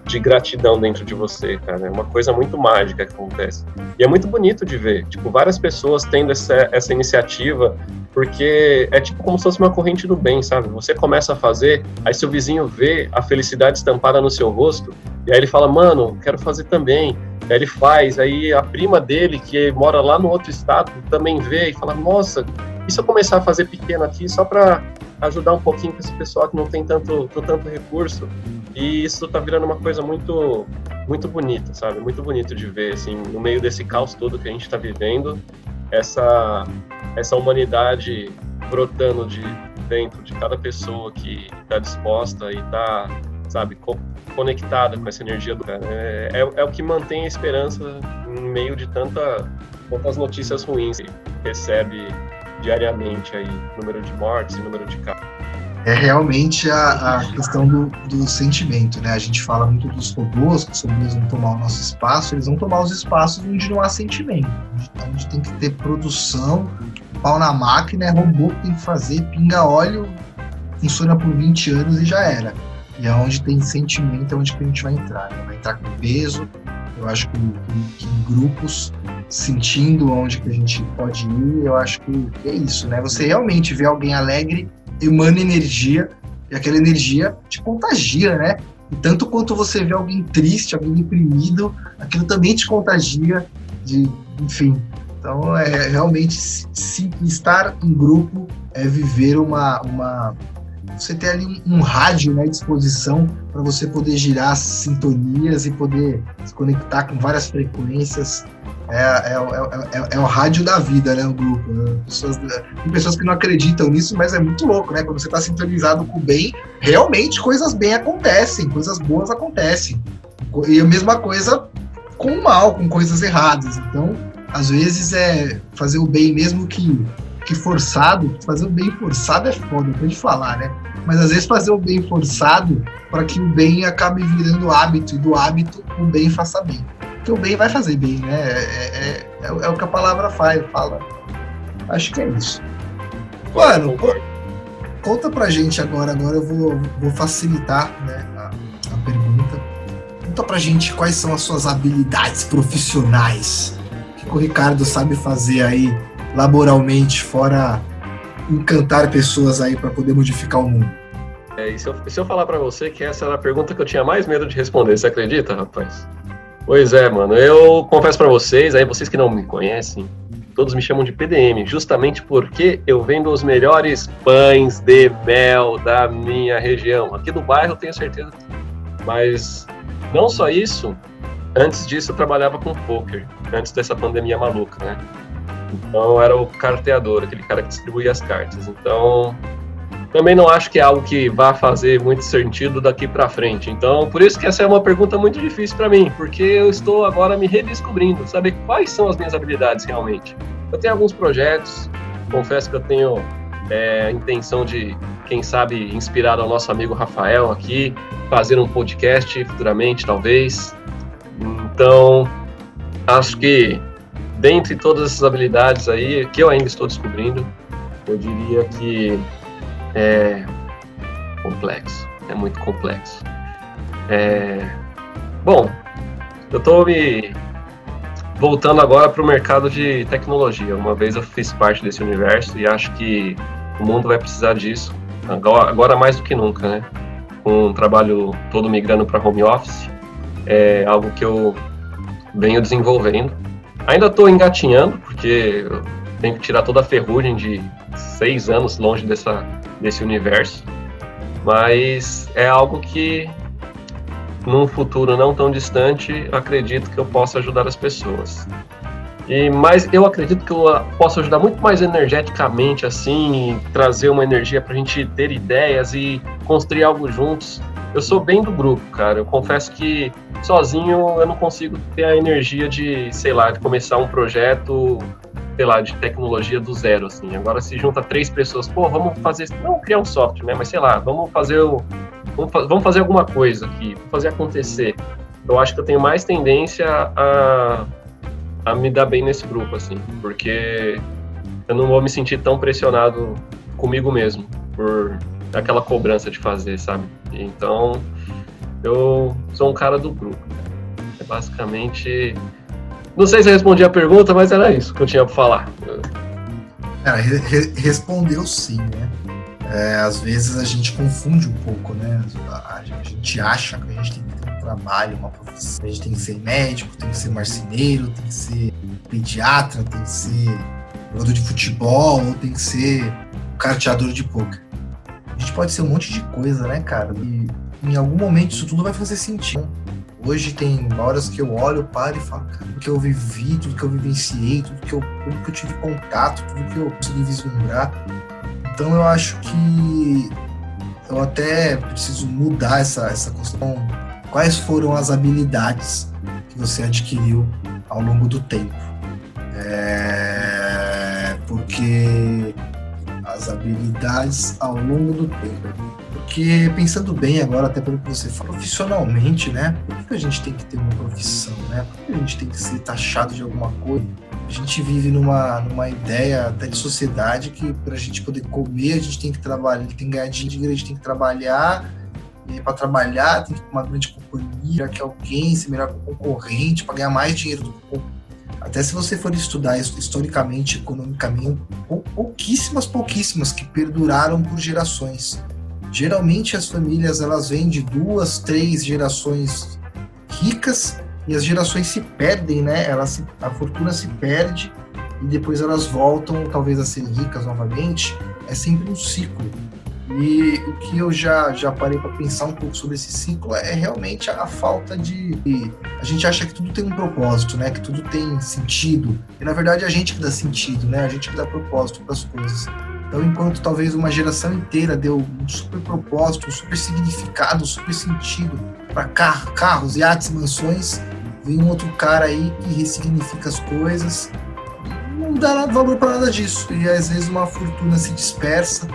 de gratidão dentro de você, cara. É uma coisa muito mágica que acontece. E é muito bonito de ver, tipo, várias pessoas tendo essa, essa iniciativa porque é tipo como se fosse uma corrente do bem, sabe? Você começa a fazer, aí seu vizinho vê a felicidade estampada no seu rosto, e aí ele fala, mano, quero fazer também. Aí ele faz, aí a prima dele, que mora lá no outro estado, também vê e fala, nossa, e se eu começar a fazer pequeno aqui só para ajudar um pouquinho com esse pessoal que não tem tanto, tanto recurso? E isso tá virando uma coisa muito muito bonita, sabe? Muito bonito de ver, assim, no meio desse caos todo que a gente está vivendo, essa essa humanidade brotando de dentro de cada pessoa que está disposta e está, sabe, co conectada com essa energia do cara. É, é, é, o que mantém a esperança em meio de tanta, tantas notícias ruins que recebe diariamente aí, número de mortes e número de casos. É realmente a, a questão do, do, sentimento, né? A gente fala muito dos robôs, que os robôs vão tomar o nosso espaço, eles vão tomar os espaços onde não há sentimento, onde tem que ter produção, pau na máquina, é robô que tem que fazer, pinga óleo, funciona por 20 anos e já era. E é onde tem sentimento, é onde a gente vai entrar. Né? Vai entrar com peso, eu acho que, que, que, em grupos, sentindo onde que a gente pode ir, eu acho que, que é isso, né? Você realmente vê alguém alegre, emana energia, e aquela energia te contagia, né? E tanto quanto você vê alguém triste, alguém deprimido, aquilo também te contagia, de, enfim, então, é realmente se, estar em grupo é viver uma, uma você ter ali um, um rádio né, à disposição para você poder girar sintonias e poder se conectar com várias frequências. É, é, é, é, o rádio da vida, né? O grupo. Né? Pessoas, tem pessoas que não acreditam nisso, mas é muito louco, né? Quando você está sintonizado com o bem, realmente coisas bem acontecem, coisas boas acontecem. E a mesma coisa com o mal, com coisas erradas. Então, às vezes é fazer o bem mesmo que, que forçado, fazer o bem forçado é foda, pode falar, né? Mas às vezes fazer o bem forçado para que o bem acabe virando hábito e do hábito o bem faça bem. Porque o bem vai fazer bem, né? É, é, é, é o que a palavra faz, fala. Acho que é isso. Mano, conta pra gente agora, agora eu vou, vou facilitar né, a, a pergunta. Conta pra gente quais são as suas habilidades profissionais o Ricardo sabe fazer aí laboralmente, fora encantar pessoas aí para poder modificar o mundo? É, e se eu, se eu falar para você que essa era a pergunta que eu tinha mais medo de responder, você acredita, rapaz? Pois é, mano. Eu confesso para vocês, aí vocês que não me conhecem, todos me chamam de PDM, justamente porque eu vendo os melhores pães de mel da minha região. Aqui do bairro, eu tenho certeza. Mas não só isso, Antes disso, eu trabalhava com poker, antes dessa pandemia maluca, né? Então, eu era o carteador, aquele cara que distribuía as cartas. Então, também não acho que é algo que vá fazer muito sentido daqui para frente. Então, por isso que essa é uma pergunta muito difícil para mim, porque eu estou agora me redescobrindo, saber quais são as minhas habilidades realmente. Eu tenho alguns projetos, confesso que eu tenho é, a intenção de, quem sabe, inspirar o nosso amigo Rafael aqui, fazer um podcast futuramente, talvez. Então, acho que dentre todas essas habilidades aí, que eu ainda estou descobrindo, eu diria que é complexo, é muito complexo. É, bom, eu estou me voltando agora para o mercado de tecnologia. Uma vez eu fiz parte desse universo e acho que o mundo vai precisar disso agora, agora mais do que nunca, né? Com o trabalho todo migrando para home office, é algo que eu venho desenvolvendo. Ainda estou engatinhando, porque eu tenho que tirar toda a ferrugem de seis anos longe dessa, desse universo, mas é algo que num futuro não tão distante, acredito que eu possa ajudar as pessoas. E mas eu acredito que eu posso ajudar muito mais energeticamente assim, trazer uma energia para a gente ter ideias e construir algo juntos. Eu sou bem do grupo, cara. Eu confesso que sozinho eu não consigo ter a energia de, sei lá, de começar um projeto sei lá, de tecnologia do zero, assim. Agora se junta três pessoas, pô, vamos fazer, não criar um software, né, mas sei lá, vamos fazer vamos, fazer alguma coisa aqui, fazer acontecer. Eu acho que eu tenho mais tendência a, a me dar bem nesse grupo, assim, porque eu não vou me sentir tão pressionado comigo mesmo por aquela cobrança de fazer, sabe? Então, eu sou um cara do grupo. É basicamente não sei se eu respondi a pergunta, mas era isso que eu tinha para falar. Re respondeu sim, né? É, às vezes a gente confunde um pouco, né? A, gente acha que a gente tem que ter um trabalho, uma profissão. A gente tem que ser médico, tem que ser marceneiro, tem que ser pediatra, tem que ser jogador de futebol, ou tem que ser carteador de poker. Gente pode ser um monte de coisa, né, cara? E em algum momento isso tudo vai fazer sentido. Hoje tem horas que eu olho, paro e falo, cara, que eu vivi, tudo que eu vivenciei, tudo que eu, tudo que eu tive contato, tudo que eu consegui vislumbrar. Então eu acho que eu até preciso mudar essa, essa questão. Quais foram as habilidades que você adquiriu ao longo do tempo? É, porque as habilidades ao longo do tempo porque pensando bem agora, até pelo que você fala, profissionalmente, né? Por que a gente tem que ter uma profissão, né? Por que a gente tem que ser taxado de alguma coisa? A gente vive numa, numa ideia até de sociedade que para a gente poder comer, a gente tem que trabalhar, tem que ganhar dinheiro, a gente tem que trabalhar, e para trabalhar tem que ter uma grande companhia, que alguém se melhor com o concorrente, para ganhar mais dinheiro do que até se você for estudar historicamente, economicamente, pouquíssimas, pouquíssimas que perduraram por gerações. Geralmente as famílias elas vêm de duas, três gerações ricas e as gerações se perdem, né? Elas a fortuna se perde e depois elas voltam talvez a ser ricas novamente. É sempre um ciclo. E o que eu já, já parei para pensar um pouco sobre esse ciclo é realmente a, falta de. A gente acha que tudo tem um propósito, né? Que tudo tem sentido. E na verdade é a gente que dá sentido, né? A gente que dá propósito para as coisas. Então, enquanto talvez uma geração inteira deu um super propósito, um super significado, um super sentido para car carros, iates, mansões, vem um outro cara aí que ressignifica as coisas, não dá valor para nada disso. E às vezes uma fortuna se dispersa,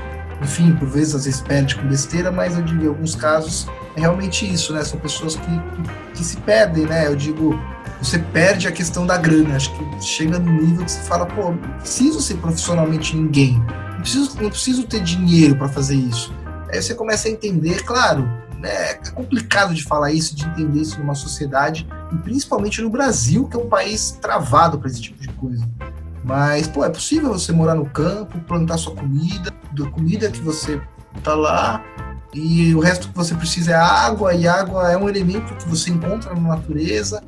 enfim, por vezes às vezes perde com besteira, mas eu digo, em alguns casos é realmente isso, né? São pessoas que, que, que se perdem, né? Eu digo, você perde a questão da grana. Acho que chega no nível que você fala, pô, não preciso ser profissionalmente ninguém não preciso, não preciso ter dinheiro para fazer isso. Aí você começa a entender, claro, né, é complicado de falar isso, de entender isso numa sociedade, e principalmente no Brasil, que é um país travado para esse tipo de coisa. Mas, pô, é possível você morar no campo, plantar sua comida, da comida que você tá lá, e o resto que você precisa é água, e água é um elemento que você encontra na natureza,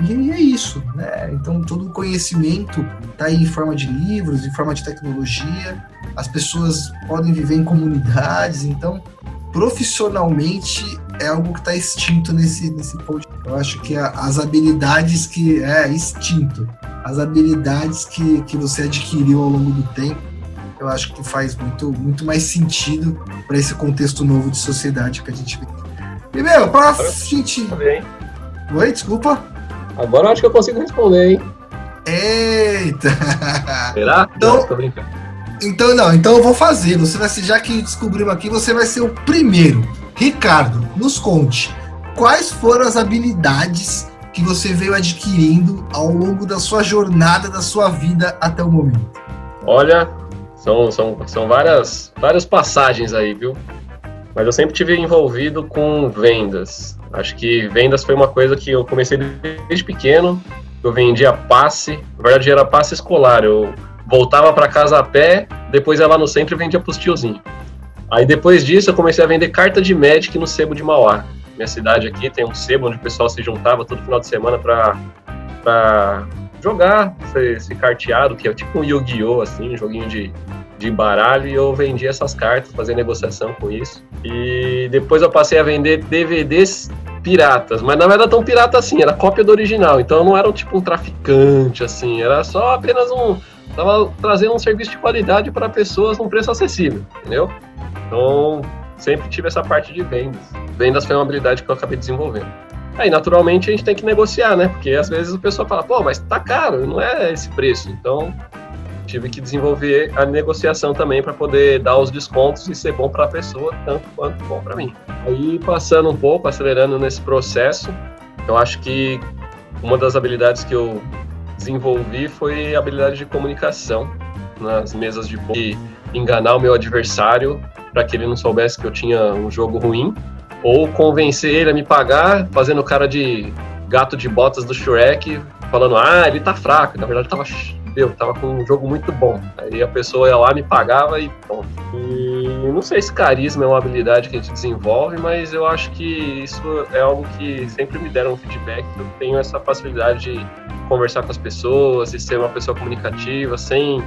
e é isso, né? Então todo o conhecimento está aí em forma de livros, em forma de tecnologia. As pessoas podem viver em comunidades, então profissionalmente é algo que está extinto nesse nesse podcast. Eu acho que as habilidades que é extinto, as habilidades que, que você adquiriu ao longo do tempo, eu acho que faz muito, muito mais sentido para esse contexto novo de sociedade que a gente vive. E, meu, pra gente. Oi, desculpa. Agora eu acho que eu consigo responder, hein? Eita! Será? Então, então não, então eu vou fazer. Você vai ser, já que descobrimos aqui, você vai ser o primeiro. Ricardo, nos conte quais foram as habilidades que você veio adquirindo ao longo da sua jornada, da sua vida até o momento. Olha, são, são, são várias, várias passagens aí, viu? Mas eu sempre tive envolvido com vendas. Acho que vendas foi uma coisa que eu comecei desde pequeno. Eu vendia passe, na verdade era passe escolar. Eu voltava para casa a pé, depois ia lá no centro e vendia pros tiozinhos. Aí depois disso eu comecei a vender carta de Magic no sebo de Mauá. Minha cidade aqui tem um sebo onde o pessoal se juntava todo final de semana para jogar esse, carteado, que é tipo um Yu-Gi-Oh! assim, um joguinho de, de baralho e eu vendi essas cartas, fazia negociação com isso. E depois eu passei a vender DVDs piratas, mas não era tão pirata assim, era cópia do original, então não era tipo um traficante assim, era só apenas um tava trazendo um serviço de qualidade para pessoas num preço acessível, entendeu? Então, sempre tive essa parte de vendas. Vendas foi uma habilidade que eu acabei desenvolvendo. Aí, naturalmente, a gente tem que negociar, né? Porque às vezes o pessoal fala, pô, mas tá caro, não é esse preço. Então, tive que desenvolver a negociação também para poder dar os descontos e ser bom para a pessoa tanto quanto bom para mim. Aí passando um pouco, acelerando nesse processo, eu acho que uma das habilidades que eu desenvolvi foi a habilidade de comunicação nas mesas de poker, enganar o meu adversário para que ele não soubesse que eu tinha um jogo ruim, ou convencer ele a me pagar fazendo cara de gato de botas do Shrek, falando, ah, ele tá fraco, na verdade tava eu tava com um jogo muito bom. Aí a pessoa ia lá, me pagava e pronto. E não sei se carisma é uma habilidade que a gente desenvolve, mas eu acho que isso é algo que sempre me deram um feedback. Eu tenho essa facilidade de conversar com as pessoas e ser uma pessoa comunicativa, sem,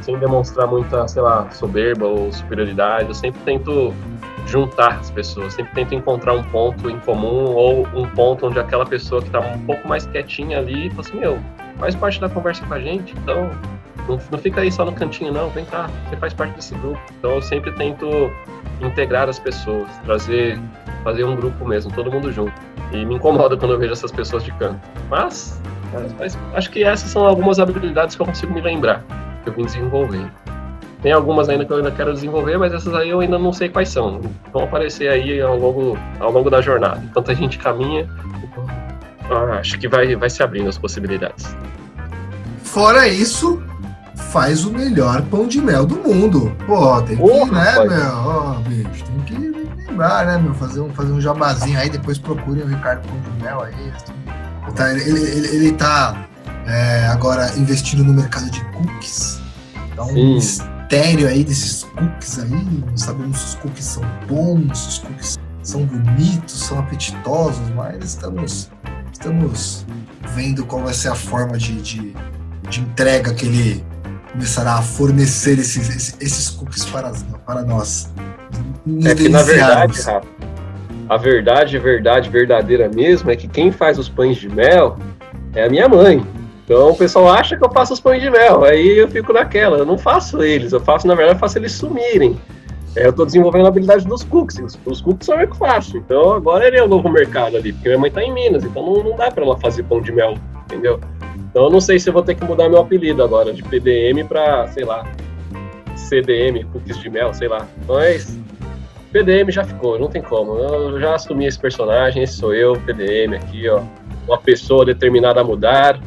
sem demonstrar muita, sei lá, soberba ou superioridade. Eu sempre tento juntar as pessoas, sempre tento encontrar um ponto em comum ou um ponto onde aquela pessoa que está um pouco mais quietinha ali fala assim, meu, faz parte da conversa com a gente, então não, não fica aí só no cantinho, não, vem cá, você faz parte desse grupo. Então eu sempre tento integrar as pessoas, trazer, fazer um grupo mesmo, todo mundo junto. E me incomoda quando eu vejo essas pessoas de canto. Mas, mas acho que essas são algumas habilidades que eu consigo me lembrar, que eu vim desenvolvendo. Tem algumas ainda que eu ainda quero desenvolver, mas essas aí eu ainda não sei quais são. Vão aparecer aí ao longo, ao longo da jornada. Enquanto a gente caminha, acho que vai, vai se abrindo as possibilidades. Fora isso, faz o melhor pão de mel do mundo. Pô, tem que, Porra, né, pai. meu? Ó, bicho, tem que lembrar, né, meu? Fazer um, fazer um jabazinho aí, depois procurem o Ricardo Pão de Mel aí. Tá, ele, ele, ele tá é, agora investindo no mercado de cookies. Um Sim. Mistério aí desses cookies aí. Não sabemos se os cookies são bons, se os cookies são bonitos, são apetitosos, mas estamos estamos vendo qual vai ser a forma de, de, de entrega que ele começará a fornecer esses, esses, cookies para, para nós. É que na verdade, Rafa, a verdade, verdade, verdadeira mesmo é que quem faz os pães de mel é a minha mãe. Então o pessoal acha que eu faço os pães de mel, aí eu fico naquela. Eu não faço eles, eu faço, na verdade, eu faço eles sumirem. É, eu estou desenvolvendo a habilidade dos cookies. Os, cookies são eu que faço. Então agora ele é o novo mercado ali, porque minha mãe está em Minas, então não, não dá para ela fazer pão de mel, entendeu? Então eu não sei se eu vou ter que mudar meu apelido agora, de PDM para, sei lá, CDM, cookies de mel, sei lá. Mas PDM já ficou, não tem como. Eu já assumi esse personagem, esse sou eu, PDM aqui, ó. Uma pessoa determinada a mudar.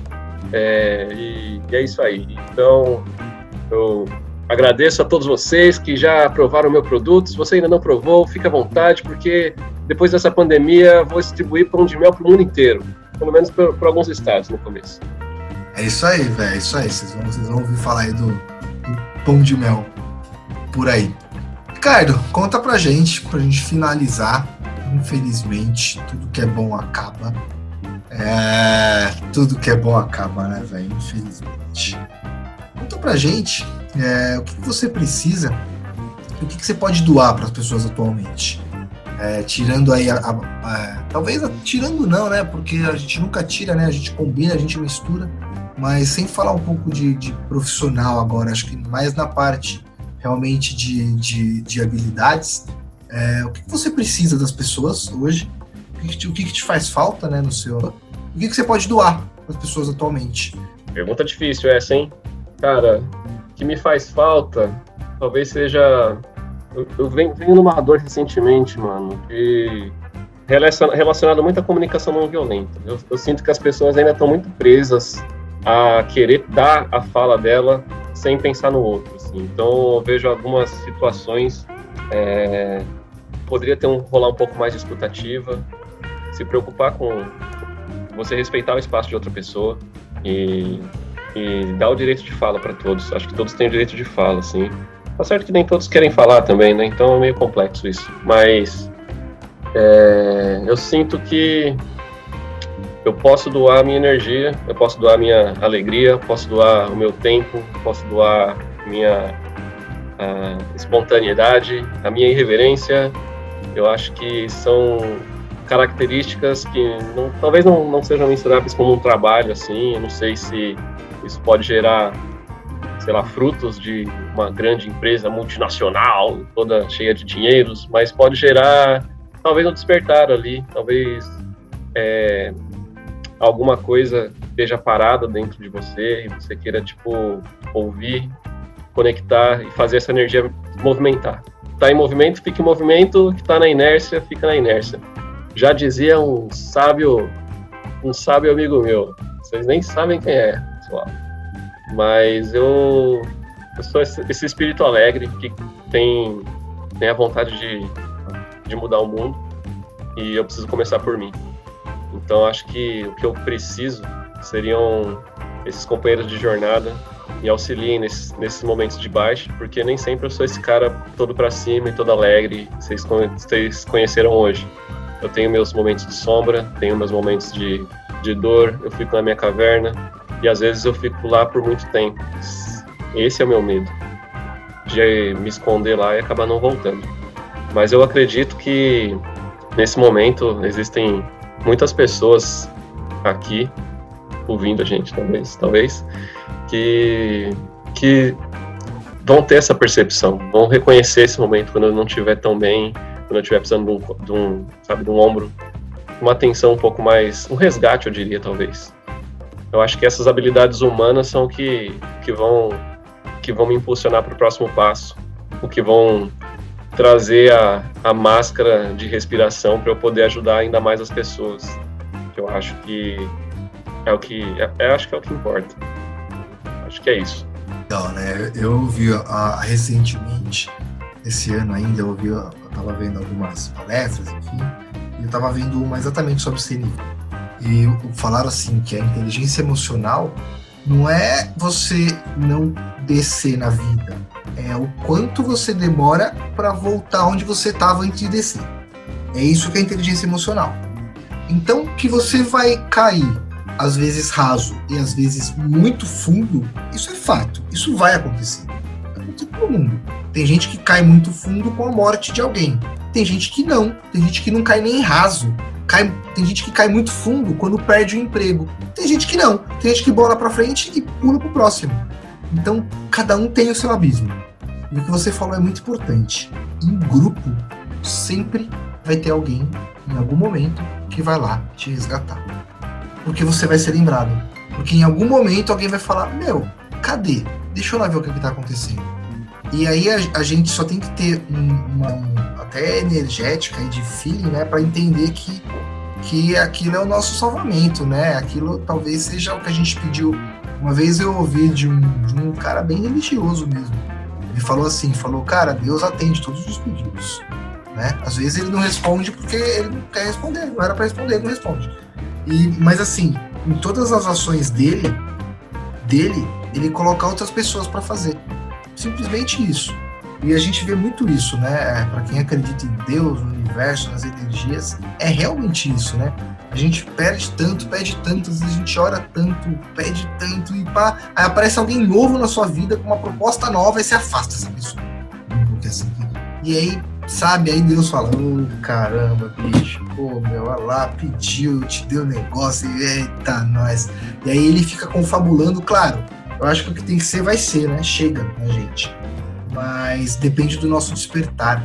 É, e, e é isso aí. Então, eu Agradeço a todos vocês que já provaram o meu produto. Se você ainda não provou, fique à vontade, porque depois dessa pandemia vou distribuir pão de mel para o mundo inteiro, pelo menos para alguns estados no começo. É isso aí, velho, é isso aí. Vocês vão, vocês vão ouvir falar aí do, do pão de mel por aí. Ricardo, conta pra gente, pra gente finalizar. Infelizmente, tudo que é bom acaba. É, tudo que é bom acaba, né, velho? Infelizmente. Conta pra gente é, o que, você precisa, o que, você pode doar para as pessoas atualmente. É, tirando aí a, a, a, talvez tirando não, né? Porque a gente nunca tira, né? A gente combina, a gente mistura, mas sem falar um pouco de, de profissional agora, acho que mais na parte realmente de, de, de habilidades. É, o que, você precisa das pessoas hoje? O que, que, o que, que te faz falta né, no seu. O que, que você pode doar para as pessoas atualmente? Pergunta difícil essa, hein? Cara, o que me faz falta talvez seja. Eu, eu venho, numa dor recentemente, mano, de relacionado muito à comunicação não violenta. Eu, eu sinto que as pessoas ainda estão muito presas a querer dar a fala dela sem pensar no outro. Assim. Então, eu vejo algumas situações é, poderia ter um rolar um pouco mais de escutativa, se preocupar com você respeitar o espaço de outra pessoa e, e dar o direito de fala para todos. Acho que todos têm o direito de fala, assim. Tá certo que nem todos querem falar também, né? Então é meio complexo isso. Mas é, eu sinto que eu posso doar minha energia, eu posso doar minha alegria, posso doar o meu tempo, posso doar minha a espontaneidade, a minha irreverência. Eu acho que são características que não, talvez não, não sejam mensuráveis como um trabalho assim. Eu não sei se isso pode gerar, sei lá, frutos de uma grande empresa multinacional, toda cheia de dinheiros, mas pode gerar talvez um despertar ali, talvez é, alguma coisa esteja parada dentro de você e você queira tipo ouvir, conectar e fazer essa energia movimentar. Está em movimento, fica em movimento, que está na inércia, fica na inércia. Já dizia um sábio, um sábio amigo meu. Vocês nem sabem quem é, pessoal. Mas eu, eu sou esse, espírito alegre que tem, tem a vontade de de mudar o mundo e eu preciso começar por mim. Então acho que o que eu preciso seriam esses companheiros de jornada e auxiliem nesses, momentos de baixo, porque nem sempre eu sou esse cara todo para cima e todo alegre vocês, vocês conheceram hoje. Eu tenho meus momentos de sombra, tenho meus momentos de, de dor, eu fico na minha caverna e às vezes eu fico lá por muito tempo. Esse é o meu medo, de me esconder lá e acabar não voltando. Mas eu acredito que nesse momento existem muitas pessoas aqui ouvindo a gente, talvez, talvez, que que vão ter essa percepção, vão reconhecer esse momento quando eu não estiver tão bem, quando eu estiver precisando de um, de um, sabe, de um ombro, uma atenção um pouco mais, um resgate, eu diria, talvez. Eu acho que essas habilidades humanas são que que vão que vão me impulsionar para o próximo passo, o que vão trazer a, a máscara de respiração para eu poder ajudar ainda mais as pessoas. Eu acho que é o que é, é, acho que é o que importa. Acho que é isso. Legal, né? Eu ouvi a, recentemente, esse ano ainda, eu ouvi, eu tava vendo algumas palestras, enfim, e eu tava vendo uma exatamente sobre CNI. E falaram assim que a inteligência emocional não é você não descer na vida, é o quanto você demora para voltar onde você estava antes de descer. É isso que é inteligência emocional. Então, que você vai cair, às vezes raso e às vezes muito fundo, isso é fato. Isso vai acontecer. Acontece todo mundo. Tem gente que cai muito fundo com a morte de alguém. Tem gente que não. Tem gente que não cai nem raso. Cai, tem gente que cai muito fundo quando perde o emprego. Tem gente que não. Tem gente que bola para frente e pula pro próximo. Então, cada um tem o seu abismo. E o que você falou é muito importante. Em grupo, sempre vai ter alguém, em algum momento, que vai lá te resgatar. Porque você vai ser lembrado. Porque em algum momento alguém vai falar: Meu, cadê? Deixa eu lá ver o que está acontecendo. E aí a, a, gente só tem que ter um, uma, um, até energética e de feeling, né, para entender que que aquilo é o nosso salvamento, né? Aquilo talvez seja o que a gente pediu. Uma vez eu ouvi de um, de um cara bem religioso mesmo ele falou assim, falou, cara, Deus atende todos os pedidos. Né? Às vezes ele não responde porque ele não quer responder, não era para responder, ele não responde. E, mas assim, em todas as ações dele, dele, ele coloca outras pessoas para fazer. Simplesmente isso. E a gente vê muito isso, né? Para quem acredita em Deus, no universo, nas energias, é realmente isso, né? A gente perde tanto, pede tanto, às vezes a gente ora tanto, pede tanto e pá, aí aparece alguém novo na sua vida com uma proposta nova e se afasta essa pessoa. E aí, sabe, aí Deus fala, oh, caramba, bicho, pô, meu, olha lá, pediu, te deu negócio, eita, nós. E aí ele fica confabulando, claro, eu acho que o que tem que ser vai ser, né? Chega na gente. mas depende do nosso despertar.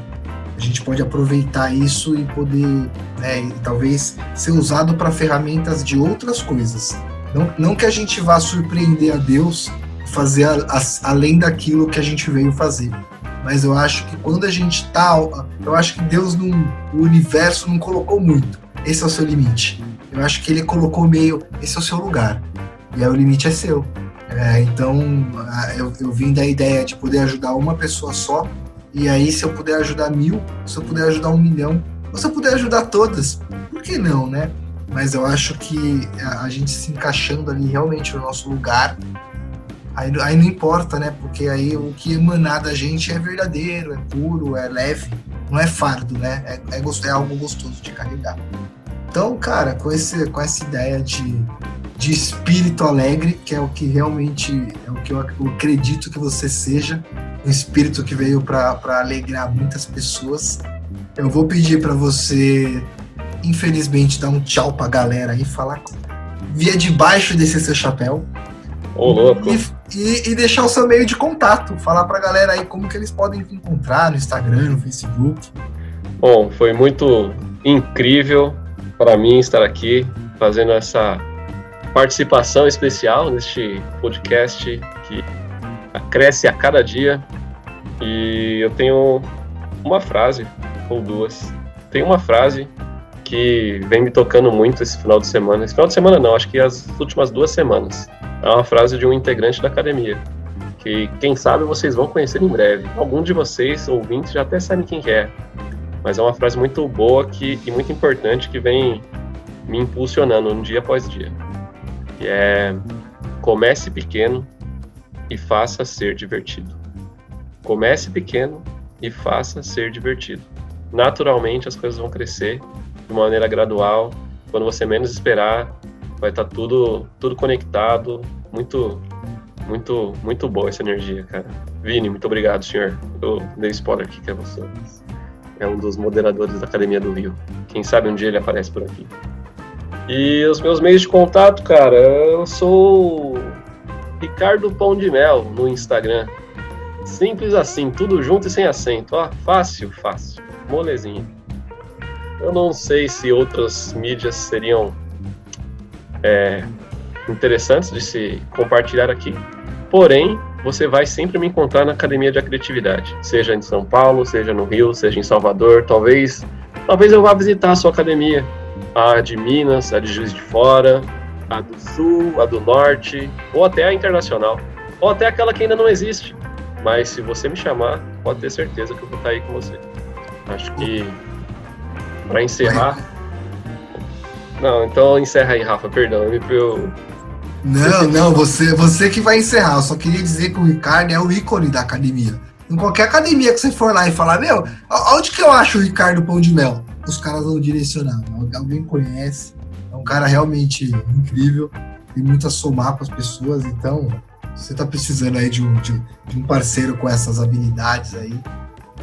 A gente pode aproveitar isso e poder, né, e talvez ser usado para ferramentas de outras coisas. Não, não que a gente vá surpreender a Deus, fazer a, a, além daquilo que a gente veio fazer. Mas eu acho que quando a gente tá, eu acho que Deus não, o universo não colocou muito. Esse é o seu limite. Eu acho que ele colocou meio, esse é o seu lugar. E aí o limite é seu. É, então, eu, eu vim da ideia de poder ajudar uma pessoa só, e aí se eu puder ajudar mil, se eu puder ajudar um milhão, ou se eu puder ajudar todas, por que não, né? Mas eu acho que a gente se encaixando ali realmente no nosso lugar, aí, aí não importa, né? Porque aí o que emanar da gente é verdadeiro, é puro, é leve, não é fardo, né? É, é, é algo gostoso de carregar. Então, cara, com, esse, com essa ideia de de espírito alegre, que é o que realmente é o que eu acredito que você seja, um espírito que veio para alegrar muitas pessoas. Eu vou pedir para você, infelizmente, dar um tchau para a galera e falar via debaixo desse seu chapéu. Ô, louco. E, e, e, deixar o seu meio de contato, falar para a galera aí como que eles podem te encontrar no Instagram, no Facebook. Bom, foi muito incrível para mim estar aqui fazendo essa participação especial neste podcast que cresce a cada dia. E eu tenho uma frase, ou duas. Tem uma frase que vem me tocando muito esse final de semana. Esse final de semana não, acho que as últimas duas semanas. É uma frase de um integrante da academia. Que quem sabe vocês vão conhecer em breve. Algum de vocês, ouvintes, já até sabem quem é. Mas é uma frase muito boa que, e muito importante que vem me impulsionando um dia após dia que é comece pequeno e faça ser divertido. Comece pequeno e faça ser divertido. Naturalmente as coisas vão crescer de maneira gradual. Quando você menos esperar, vai estar tá tudo tudo conectado. Muito muito muito boa essa energia, cara. Vini, muito obrigado, senhor. Eu dei spoiler aqui que é você. É um dos moderadores da Academia do Rio. Quem sabe um dia ele aparece por aqui. E os meus meios de contato, cara, eu sou Ricardo Pão de Mel no Instagram. Simples assim, tudo junto e sem acento. Ó, fácil, fácil. Molezinha. Eu não sei se outras mídias seriam é, interessantes de se compartilhar aqui. Porém, você vai sempre me encontrar na Academia de Criatividade, seja em São Paulo, seja no Rio, seja em Salvador. Talvez, talvez eu vá visitar a sua academia a de Minas, a de Juiz de Fora, a do Sul, a do Norte, ou até a internacional, ou até aquela que ainda não existe. Mas se você me chamar, pode ter certeza que eu vou estar aí com você. Acho que para encerrar. Não, então encerra aí, Rafa, perdão. Eu... Não, não, você, você que vai encerrar. Eu só queria dizer que o Ricardo é o ícone da academia. Em qualquer academia que você for lá e falar, meu, onde que eu acho o Ricardo Pão de Mel? Os caras vão direcionar. Alguém conhece, é um cara realmente incrível, tem muito a somar com as pessoas, então você está precisando aí de um, de, de, um parceiro com essas habilidades aí,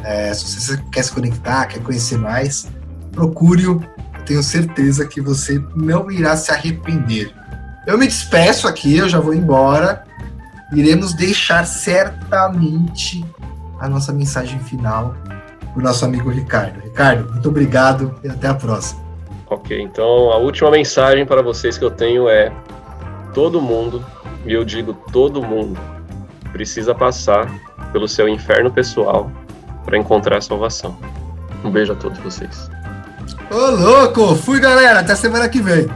é, se você quer se conectar, quer conhecer mais, procure-o, tenho certeza que você não irá se arrepender. Eu me despeço aqui, eu já vou embora. Iremos deixar certamente a nossa mensagem final o nosso amigo Ricardo. Ricardo, muito obrigado e até a próxima. Ok, então a última mensagem para vocês que eu tenho é: todo mundo, e eu digo todo mundo, precisa passar pelo seu inferno pessoal para encontrar a salvação. Um beijo a todos vocês. Ô louco! Fui galera, até semana que vem.